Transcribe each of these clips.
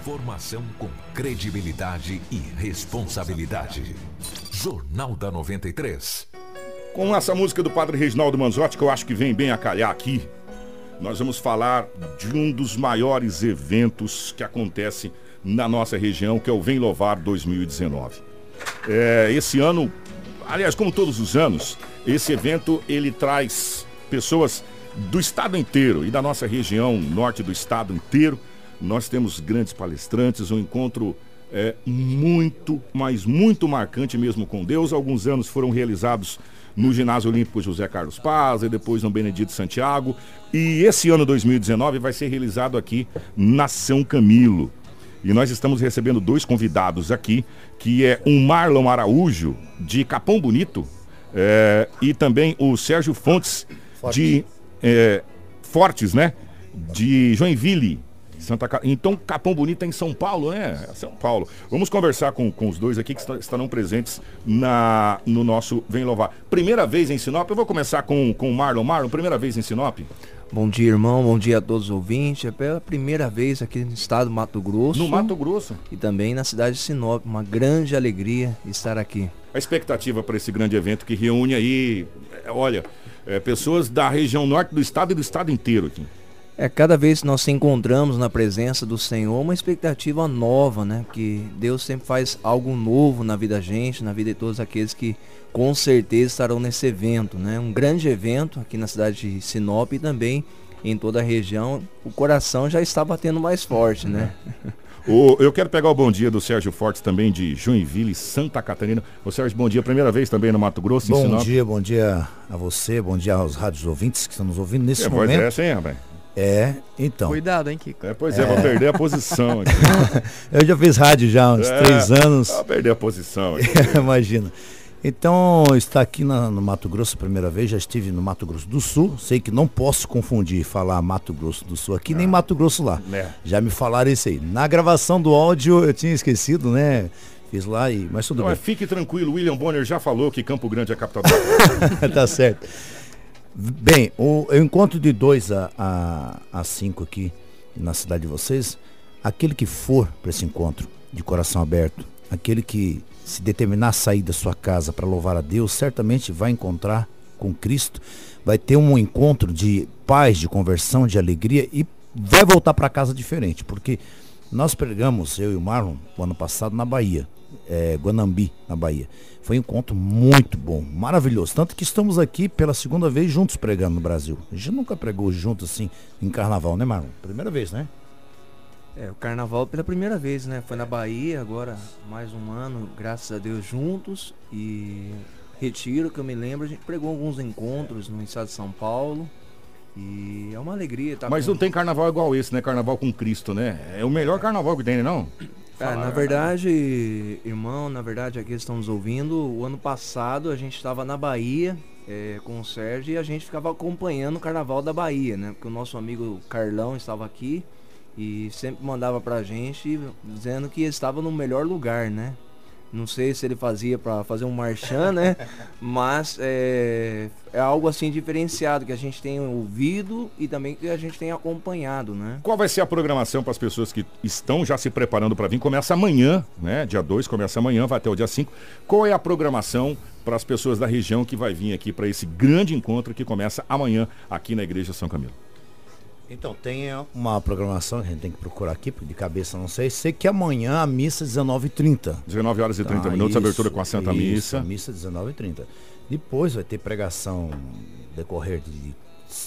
Informação com credibilidade e responsabilidade. Jornal da 93. Com essa música do Padre Reginaldo Manzotti, que eu acho que vem bem a calhar aqui, nós vamos falar de um dos maiores eventos que acontece na nossa região, que é o Vem Louvar 2019. É, esse ano, aliás, como todos os anos, esse evento ele traz pessoas do estado inteiro e da nossa região norte do estado inteiro. Nós temos grandes palestrantes, um encontro é, muito, mas muito marcante mesmo com Deus. Alguns anos foram realizados no Ginásio Olímpico José Carlos Paz e depois no Benedito Santiago. E esse ano 2019 vai ser realizado aqui na São Camilo. E nós estamos recebendo dois convidados aqui, que é o Marlon Araújo, de Capão Bonito, é, e também o Sérgio Fontes, Forte. de é, Fortes, né? De Joinville. Santa Então, Capão Bonito é em São Paulo, né? São Paulo. Vamos conversar com, com os dois aqui que estarão presentes na, no nosso Vem Louvar. Primeira vez em Sinop, eu vou começar com, com o Marlon. Marlon, primeira vez em Sinop? Bom dia, irmão. Bom dia a todos os ouvintes. É pela primeira vez aqui no estado do Mato Grosso. No Mato Grosso. E também na cidade de Sinop. Uma grande alegria estar aqui. A expectativa para esse grande evento que reúne aí, é, olha, é, pessoas da região norte do estado e do estado inteiro aqui. É, cada vez que nós se encontramos na presença do Senhor, uma expectativa nova, né? Que Deus sempre faz algo novo na vida da gente, na vida de todos aqueles que com certeza estarão nesse evento, né? Um grande evento aqui na cidade de Sinop e também em toda a região. O coração já está batendo mais forte, né? O, eu quero pegar o bom dia do Sérgio Fortes também de Joinville, Santa Catarina. O Sérgio, bom dia, primeira vez também no Mato Grosso. Bom dia, bom dia a você, bom dia aos rádios ouvintes que estão nos ouvindo nesse é, momento. Voz é essa, hein, rapaz? É, então. Cuidado, hein, Kiko? É, pois é, é. vou perder a posição aqui. eu já fiz rádio já há uns é, três anos. Vou perder a posição aqui. Imagina. Então, está aqui na, no Mato Grosso a primeira vez, já estive no Mato Grosso do Sul. Sei que não posso confundir falar Mato Grosso do Sul aqui, ah, nem Mato Grosso lá. É. Já me falaram isso aí. Na gravação do áudio eu tinha esquecido, né? Fiz lá e. Mas tudo não, bem. Fique tranquilo, William Bonner já falou que Campo Grande é a capital Tá certo. Bem, o, eu encontro de 2 a, a, a cinco aqui na cidade de vocês. Aquele que for para esse encontro de coração aberto, aquele que se determinar a sair da sua casa para louvar a Deus, certamente vai encontrar com Cristo, vai ter um encontro de paz, de conversão, de alegria e vai voltar para casa diferente, porque nós pregamos, eu e o Marlon, o ano passado na Bahia, é, Guanambi, na Bahia. Foi um encontro muito bom, maravilhoso. Tanto que estamos aqui pela segunda vez juntos pregando no Brasil. A gente nunca pregou junto assim em carnaval, né, Marlon? Primeira vez, né? É, o carnaval pela primeira vez, né? Foi na Bahia, agora mais um ano, graças a Deus, juntos. E Retiro, que eu me lembro, a gente pregou alguns encontros no estado de São Paulo. E é uma alegria. Tá Mas com... não tem carnaval igual esse, né? Carnaval com Cristo, né? É o melhor carnaval que tem, né, não? É, na verdade, irmão, na verdade, aqui estão nos ouvindo. O ano passado a gente estava na Bahia é, com o Sérgio e a gente ficava acompanhando o carnaval da Bahia, né? Porque o nosso amigo Carlão estava aqui e sempre mandava pra gente dizendo que estava no melhor lugar, né? Não sei se ele fazia para fazer um marchand, né? Mas é, é, algo assim diferenciado que a gente tem ouvido e também que a gente tem acompanhado, né? Qual vai ser a programação para as pessoas que estão já se preparando para vir? Começa amanhã, né? Dia 2 começa amanhã, vai até o dia 5. Qual é a programação para as pessoas da região que vai vir aqui para esse grande encontro que começa amanhã aqui na Igreja São Camilo? Então, tem uma programação que a gente tem que procurar aqui, porque de cabeça não sei. Sei que amanhã a missa 19h30. 19 horas e 30 tá, minutos, isso, abertura com a Santa isso, Missa. A missa 19h30. Depois vai ter pregação decorrer de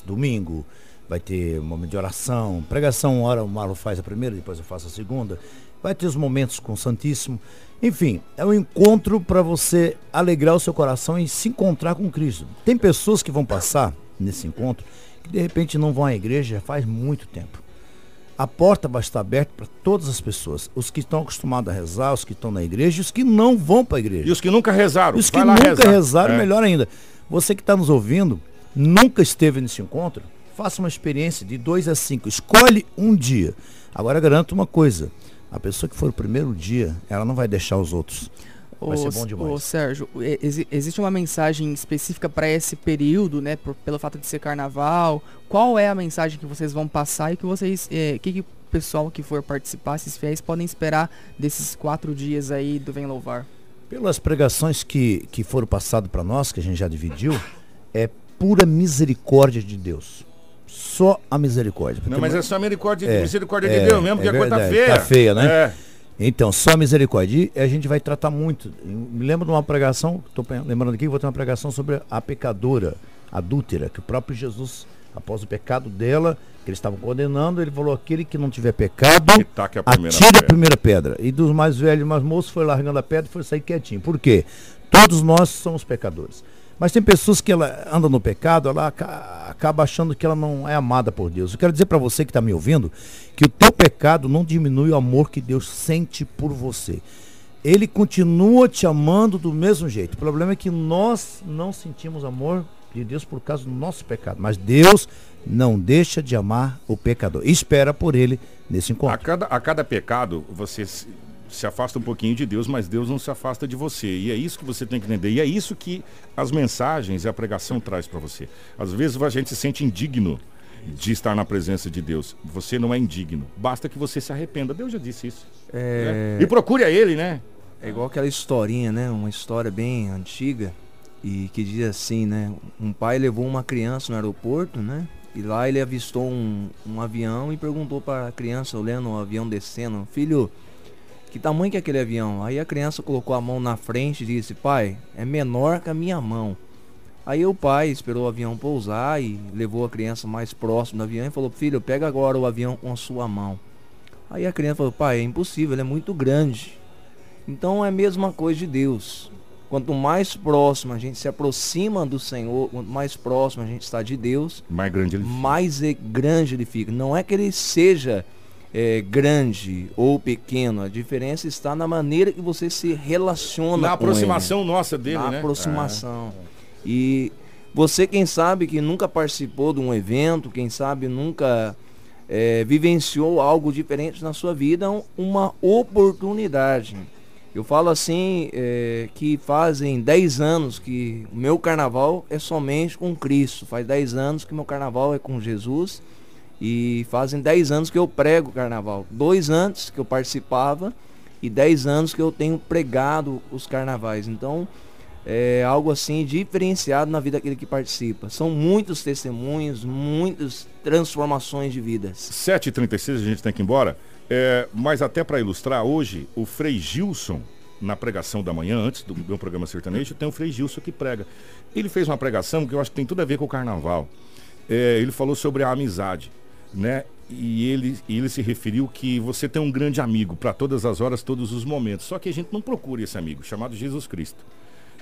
domingo, vai ter momento de oração. Pregação, uma hora o Marlon faz a primeira, depois eu faço a segunda. Vai ter os momentos com o Santíssimo. Enfim, é um encontro para você alegrar o seu coração e se encontrar com Cristo. Tem pessoas que vão passar nesse encontro que de repente não vão à igreja faz muito tempo. A porta vai estar aberta para todas as pessoas. Os que estão acostumados a rezar, os que estão na igreja e os que não vão para a igreja. E os que nunca rezaram. E os que nunca rezar. rezaram, é. melhor ainda. Você que está nos ouvindo, nunca esteve nesse encontro, faça uma experiência de dois a cinco. Escolhe um dia. Agora garanto uma coisa: a pessoa que for o primeiro dia, ela não vai deixar os outros. Vai ser bom demais. Ô, Sérgio, ex existe uma mensagem específica para esse período, né? Por, pelo fato de ser carnaval. Qual é a mensagem que vocês vão passar e que vocês. É, que, que pessoal que for participar, esses fiéis, podem esperar desses quatro dias aí do Vem Louvar? Pelas pregações que, que foram passadas para nós, que a gente já dividiu, é pura misericórdia de Deus. Só a misericórdia. Não, mas é só a misericórdia, É, misericórdia é, de Deus mesmo, é que a coisa tá verdade, feia. tá feia, né? É. Então, só misericórdia. E a gente vai tratar muito. Eu me lembro de uma pregação, estou lembrando aqui, que vou ter uma pregação sobre a pecadora adúltera, que o próprio Jesus, após o pecado dela, que eles estavam condenando, ele falou: aquele que não tiver pecado, a primeira atire a pedra. primeira pedra. E dos mais velhos mais moços foi largando a pedra e foi sair quietinho. Por quê? Todos nós somos pecadores. Mas tem pessoas que ela anda no pecado, ela aca- acaba achando que ela não é amada por Deus. Eu quero dizer para você que está me ouvindo que o teu pecado não diminui o amor que Deus sente por você. Ele continua te amando do mesmo jeito. O problema é que nós não sentimos amor de Deus por causa do nosso pecado. Mas Deus não deixa de amar o pecador. Espera por ele nesse A encontro. cada, a cada pecado, você se, afasta um pouquinho de Deus, mas Deus não se afasta de você. E é isso que você tem que entender. E é isso que as mensagens e a pregação traz para você. Às vezes a gente se sente indigno de estar na presença de Deus. Você não é indigno. Basta que você se arrependa. Deus já disse isso. É, né? E procure a Ele, né? é igual aquela historinha, né? Uma história bem antiga e que diz assim, né? Um pai levou uma criança no aeroporto, né? E lá ele avistou um, um avião e perguntou para a criança, olhando o avião descendo, filho, que tamanho que é aquele avião? Aí a criança colocou a mão na frente e disse, pai, é menor que a minha mão. Aí o pai esperou o avião pousar e levou a criança mais próximo do avião e falou, filho, pega agora o avião com a sua mão. Aí a criança falou, pai, é impossível, ele é muito grande. Então é a mesma coisa de Deus. Quanto mais próximo a gente se aproxima do Senhor, quanto mais próximo a gente está de Deus, Mais grande Ele mais é grande ele fica. Não é que ele seja é, grande ou pequeno, a diferença está na maneira que você se relaciona Na com ele aproximação nossa dele, na né? aproximação. E você, quem sabe, que nunca participou de um evento, quem sabe nunca eh, vivenciou algo diferente na sua vida, um- uma oportunidade. Eu falo assim, eh, que fazem 10 anos que o meu carnaval é somente com Cristo. Faz 10 anos que meu carnaval é com Jesus. E fazem 10 anos que eu prego carnaval. Dois antes que eu participava e 10 anos que eu tenho pregado os carnavais. Então, é algo assim diferenciado na vida daquele que participa. São muitos testemunhos, muitas transformações de vidas. 7h36 a gente tem que ir embora. É, mas até para ilustrar, hoje o Frei Gilson, na pregação da manhã, antes do meu programa sertanejo, tem o Frei Gilson que prega. Ele fez uma pregação que eu acho que tem tudo a ver com o carnaval. É, ele falou sobre a amizade, né? E ele, ele se referiu que você tem um grande amigo para todas as horas, todos os momentos. Só que a gente não procura esse amigo, chamado Jesus Cristo.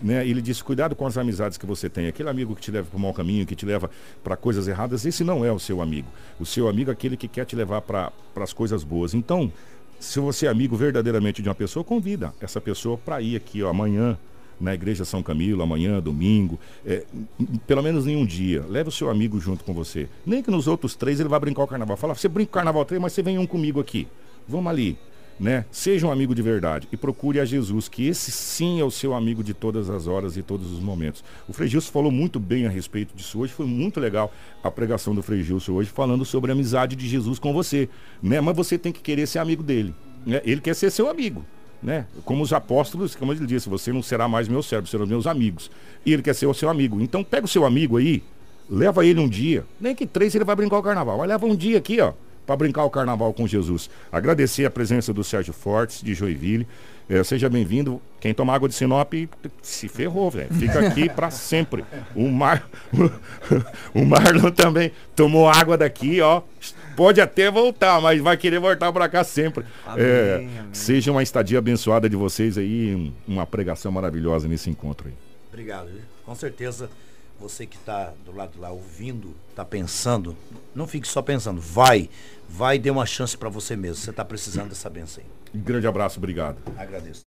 Né? Ele disse: cuidado com as amizades que você tem. Aquele amigo que te leva para o mau caminho, que te leva para coisas erradas, esse não é o seu amigo. O seu amigo é aquele que quer te levar para as coisas boas. Então, se você é amigo verdadeiramente de uma pessoa, convida essa pessoa para ir aqui ó, amanhã na Igreja São Camilo, amanhã, domingo, é, pelo menos em um dia. Leve o seu amigo junto com você. Nem que nos outros três ele vai brincar o carnaval. Fala, você brinca o carnaval três, mas você vem um comigo aqui. Vamos ali. Né? Seja um amigo de verdade e procure a Jesus, que esse sim é o seu amigo de todas as horas e todos os momentos. O Frei Gilson falou muito bem a respeito disso hoje, foi muito legal a pregação do Frei Gilson hoje, falando sobre a amizade de Jesus com você. Né? Mas você tem que querer ser amigo dele. Né? Ele quer ser seu amigo. Né? Como os apóstolos, como ele disse, você não será mais meu servo, serão meus amigos. E ele quer ser o seu amigo. Então pega o seu amigo aí, leva ele um dia. Nem que três ele vai brincar o carnaval, mas leva um dia aqui, ó para brincar o carnaval com Jesus. Agradecer a presença do Sérgio Fortes, de Joinville. Eh, seja bem-vindo. Quem toma água de Sinop se ferrou, velho. Fica aqui para sempre. O, Mar... o Marlon também tomou água daqui, ó. Pode até voltar, mas vai querer voltar para cá sempre. Amém, Eh, amém. Seja uma estadia abençoada de vocês aí, um- uma pregação maravilhosa nesse encontro aí. Obrigado. viu? Com certeza, você que está do lado de lá ouvindo, está pensando, não fique só pensando, vai, vai e dê uma chance para você mesmo. Você está precisando dessa benção aí. Grande abraço, obrigado. Agradeço.